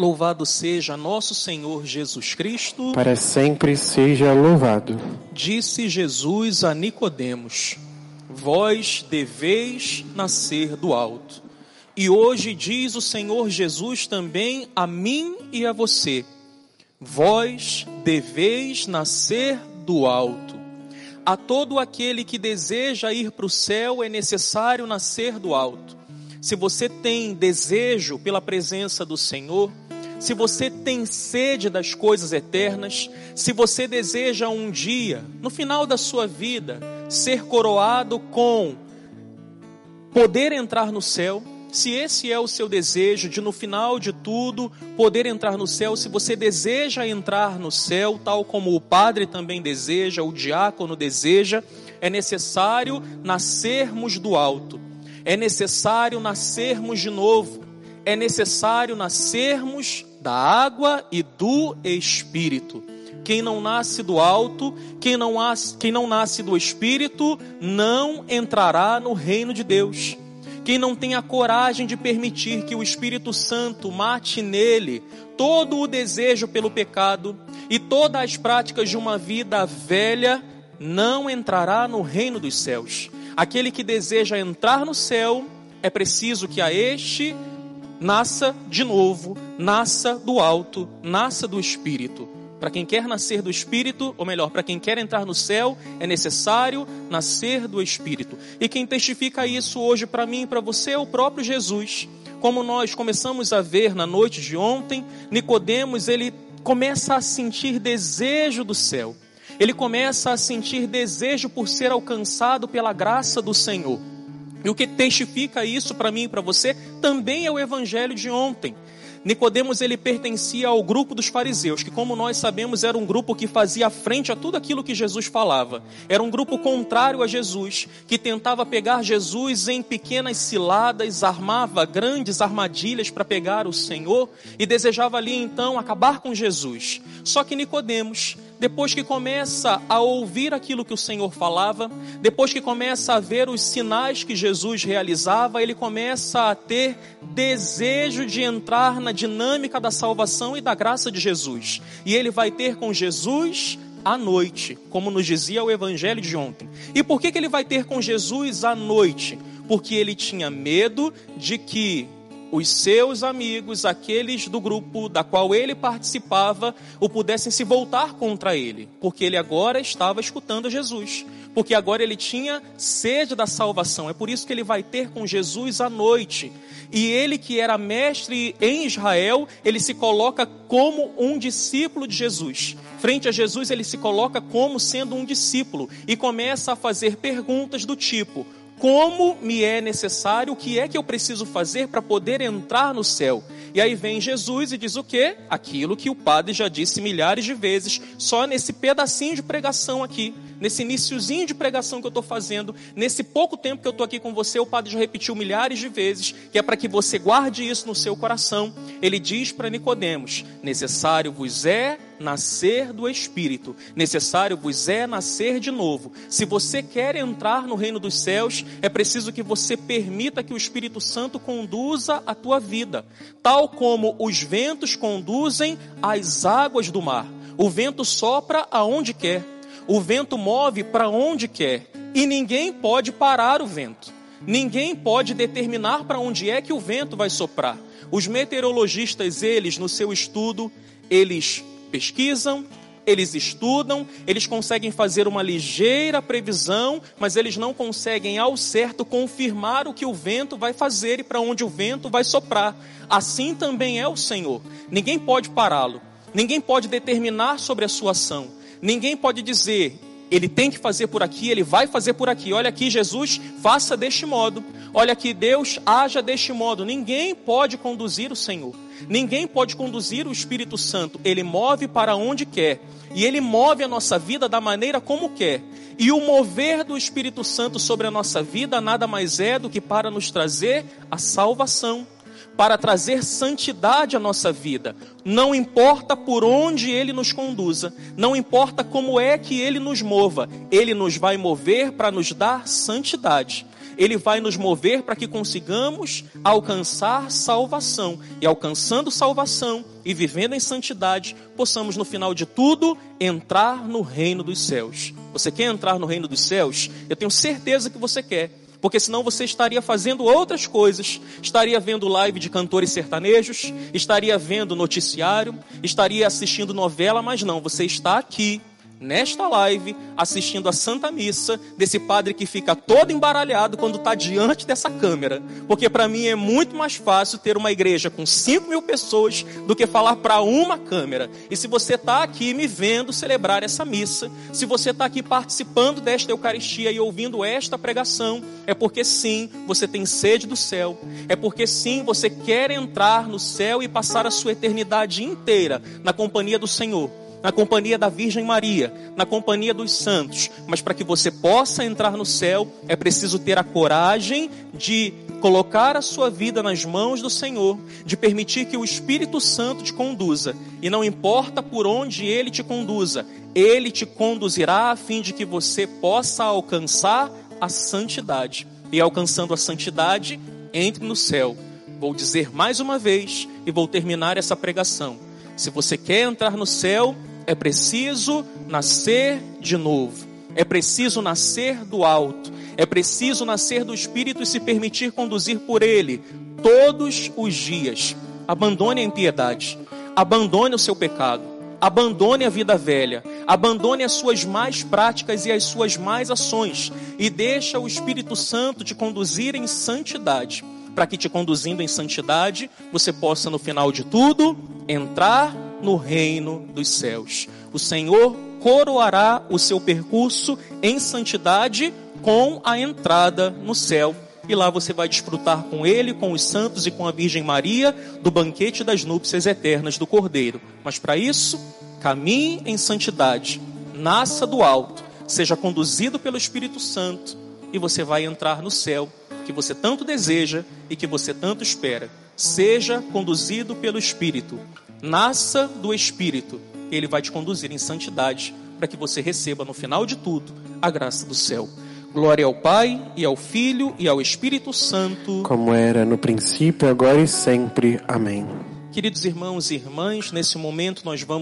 Louvado seja nosso Senhor Jesus Cristo. Para sempre seja louvado. Disse Jesus a Nicodemos: Vós deveis nascer do alto. E hoje diz o Senhor Jesus também a mim e a você: Vós deveis nascer do alto. A todo aquele que deseja ir para o céu é necessário nascer do alto. Se você tem desejo pela presença do Senhor, se você tem sede das coisas eternas, se você deseja um dia, no final da sua vida, ser coroado com poder entrar no céu, se esse é o seu desejo de no final de tudo poder entrar no céu, se você deseja entrar no céu, tal como o padre também deseja, o diácono deseja, é necessário nascermos do alto. É necessário nascermos de novo. É necessário nascermos da água e do espírito. Quem não nasce do alto, quem não nasce, quem não nasce do espírito, não entrará no reino de Deus. Quem não tem a coragem de permitir que o Espírito Santo mate nele todo o desejo pelo pecado e todas as práticas de uma vida velha, não entrará no reino dos céus. Aquele que deseja entrar no céu, é preciso que a este nasça de novo, nasça do alto, nasça do Espírito. Para quem quer nascer do Espírito, ou melhor, para quem quer entrar no céu, é necessário nascer do Espírito. E quem testifica isso hoje para mim e para você é o próprio Jesus. Como nós começamos a ver na noite de ontem, Nicodemos, ele começa a sentir desejo do céu. Ele começa a sentir desejo por ser alcançado pela graça do Senhor. E o que testifica isso para mim e para você também é o evangelho de ontem. Nicodemos ele pertencia ao grupo dos fariseus, que como nós sabemos era um grupo que fazia frente a tudo aquilo que Jesus falava. Era um grupo contrário a Jesus, que tentava pegar Jesus em pequenas ciladas, armava grandes armadilhas para pegar o Senhor e desejava ali então acabar com Jesus. Só que Nicodemos depois que começa a ouvir aquilo que o Senhor falava, depois que começa a ver os sinais que Jesus realizava, ele começa a ter desejo de entrar na dinâmica da salvação e da graça de Jesus. E ele vai ter com Jesus à noite, como nos dizia o evangelho de ontem. E por que, que ele vai ter com Jesus à noite? Porque ele tinha medo de que os seus amigos, aqueles do grupo da qual ele participava, o pudessem se voltar contra ele, porque ele agora estava escutando Jesus, porque agora ele tinha sede da salvação. É por isso que ele vai ter com Jesus à noite. E ele que era mestre em Israel, ele se coloca como um discípulo de Jesus. Frente a Jesus, ele se coloca como sendo um discípulo e começa a fazer perguntas do tipo: como me é necessário, o que é que eu preciso fazer para poder entrar no céu. E aí vem Jesus e diz o quê? Aquilo que o padre já disse milhares de vezes, só nesse pedacinho de pregação aqui, nesse iníciozinho de pregação que eu estou fazendo, nesse pouco tempo que eu estou aqui com você, o padre já repetiu milhares de vezes, que é para que você guarde isso no seu coração. Ele diz para Nicodemos: necessário vos é nascer do Espírito, necessário vos é nascer de novo. Se você quer entrar no reino dos céus, é preciso que você permita que o Espírito Santo conduza a tua vida, tal como os ventos conduzem as águas do mar. O vento sopra aonde quer, o vento move para onde quer, e ninguém pode parar o vento. Ninguém pode determinar para onde é que o vento vai soprar. Os meteorologistas, eles, no seu estudo, eles pesquisam, eles estudam, eles conseguem fazer uma ligeira previsão, mas eles não conseguem ao certo confirmar o que o vento vai fazer e para onde o vento vai soprar. Assim também é o Senhor. Ninguém pode pará-lo, ninguém pode determinar sobre a sua ação, ninguém pode dizer. Ele tem que fazer por aqui, ele vai fazer por aqui. Olha aqui, Jesus, faça deste modo. Olha aqui, Deus, haja deste modo. Ninguém pode conduzir o Senhor. Ninguém pode conduzir o Espírito Santo, ele move para onde quer, e ele move a nossa vida da maneira como quer. E o mover do Espírito Santo sobre a nossa vida nada mais é do que para nos trazer a salvação, para trazer santidade à nossa vida. Não importa por onde ele nos conduza, não importa como é que ele nos mova, ele nos vai mover para nos dar santidade ele vai nos mover para que consigamos alcançar salvação. E alcançando salvação e vivendo em santidade, possamos no final de tudo entrar no reino dos céus. Você quer entrar no reino dos céus? Eu tenho certeza que você quer porque senão você estaria fazendo outras coisas, estaria vendo live de cantores sertanejos, estaria vendo noticiário, estaria assistindo novela, mas não, você está aqui nesta live, assistindo a Santa Missa, desse padre que fica todo embaralhado quando está diante dessa câmera. Porque para mim é muito mais fácil ter uma igreja com 5 mil pessoas do que falar para uma câmera. E se você está aqui me vendo celebrar essa missa, se você está aqui participando desta Eucaristia e ouvindo esta pregação, é porque sim, você tem sede do céu. É porque sim, você quer entrar no céu e passar a sua eternidade inteira na companhia do Senhor na companhia da Virgem Maria, na companhia dos santos. Mas para que você possa entrar no céu, é preciso ter a coragem de colocar a sua vida nas mãos do Senhor, de permitir que o Espírito Santo te conduza. E não importa por onde ele te conduza, ele te conduzirá a fim de que você possa alcançar a santidade. E alcançando a santidade, entre no céu. Vou dizer mais uma vez e vou terminar essa pregação. Se você quer entrar no céu, é preciso nascer de novo. É preciso nascer do alto. É preciso nascer do Espírito e se permitir conduzir por Ele todos os dias. Abandone a impiedade. Abandone o seu pecado. Abandone a vida velha. Abandone as suas mais práticas e as suas mais ações. E deixa o Espírito Santo te conduzir em santidade. Para que te conduzindo em santidade, você possa, no final de tudo, entrar no reino dos céus. O Senhor coroará o seu percurso em santidade com a entrada no céu. E lá você vai desfrutar com ele, com os santos e com a Virgem Maria do banquete das núpcias eternas do Cordeiro. Mas para isso, caminhe em santidade, nasça do alto, seja conduzido pelo Espírito Santo e você vai entrar no céu que você tanto deseja e que você tanto espera. Seja conduzido pelo Espírito nasça do Espírito, ele vai te conduzir em santidade para que você receba no final de tudo a graça do céu. Glória ao Pai e ao Filho e ao Espírito Santo, como era no princípio, agora e sempre. Amém. Queridos irmãos e irmãs, nesse momento nós vamos